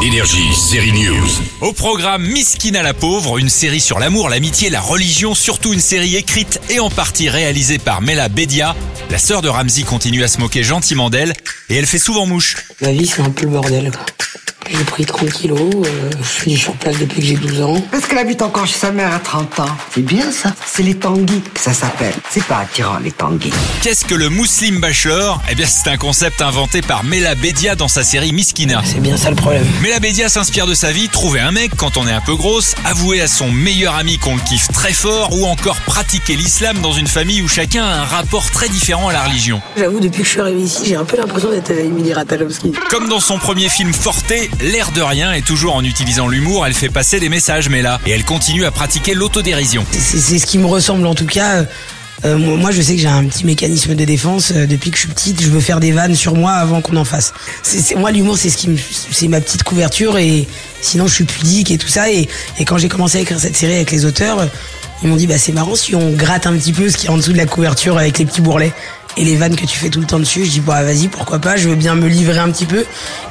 Énergie, série News. Au programme Miskina la pauvre, une série sur l'amour, l'amitié, la religion, surtout une série écrite et en partie réalisée par Mela Bedia. La sœur de Ramsey continue à se moquer gentiment d'elle et elle fait souvent mouche. Ma vie, c'est un peu le bordel. quoi. J'ai pris 30 kilos, euh, je suis sur place depuis que j'ai 12 ans. Parce qu'elle habite encore chez sa mère à 30 ans. C'est bien ça. C'est les tanguis que ça s'appelle. C'est pas attirant les tanguis. Qu'est-ce que le Muslim Bachelor? Eh bien c'est un concept inventé par Mela Bedia dans sa série Miskina. C'est bien ça le problème. Mela Bedia s'inspire de sa vie, trouver un mec quand on est un peu grosse, avouer à son meilleur ami qu'on le kiffe très fort ou encore pratiquer l'islam dans une famille où chacun a un rapport très différent à la religion. J'avoue, depuis que je suis arrivé ici, j'ai un peu l'impression d'être Emily Ratajkowski. Comme dans son premier film Forte, l'air de rien et toujours en utilisant l'humour, elle fait passer des messages Mela et elle continue à pratiquer l'autodérision. C'est ce qui me ressemble en tout cas. Euh, moi, je sais que j'ai un petit mécanisme de défense. Euh, depuis que je suis petite, je veux faire des vannes sur moi avant qu'on en fasse. C'est moi, l'humour, c'est ce qui c'est ma petite couverture et sinon, je suis pudique et tout ça. Et, et quand j'ai commencé à écrire cette série avec les auteurs, ils m'ont dit, bah, c'est marrant si on gratte un petit peu ce qui est en dessous de la couverture avec les petits bourrelets et les vannes que tu fais tout le temps dessus. Je dis, bah, vas-y, pourquoi pas, je veux bien me livrer un petit peu.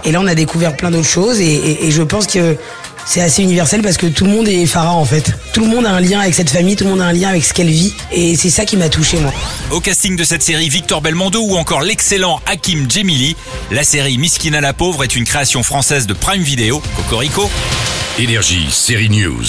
Et là, on a découvert plein d'autres choses et, et- et je pense que c'est assez universel parce que tout le monde est pharaon en fait. Tout le monde a un lien avec cette famille, tout le monde a un lien avec ce qu'elle vit et c'est ça qui m'a touché moi. Au casting de cette série, Victor Belmondo ou encore l'excellent Hakim Djemili. La série Miskina la pauvre est une création française de Prime Video, Cocorico. Énergie, série News.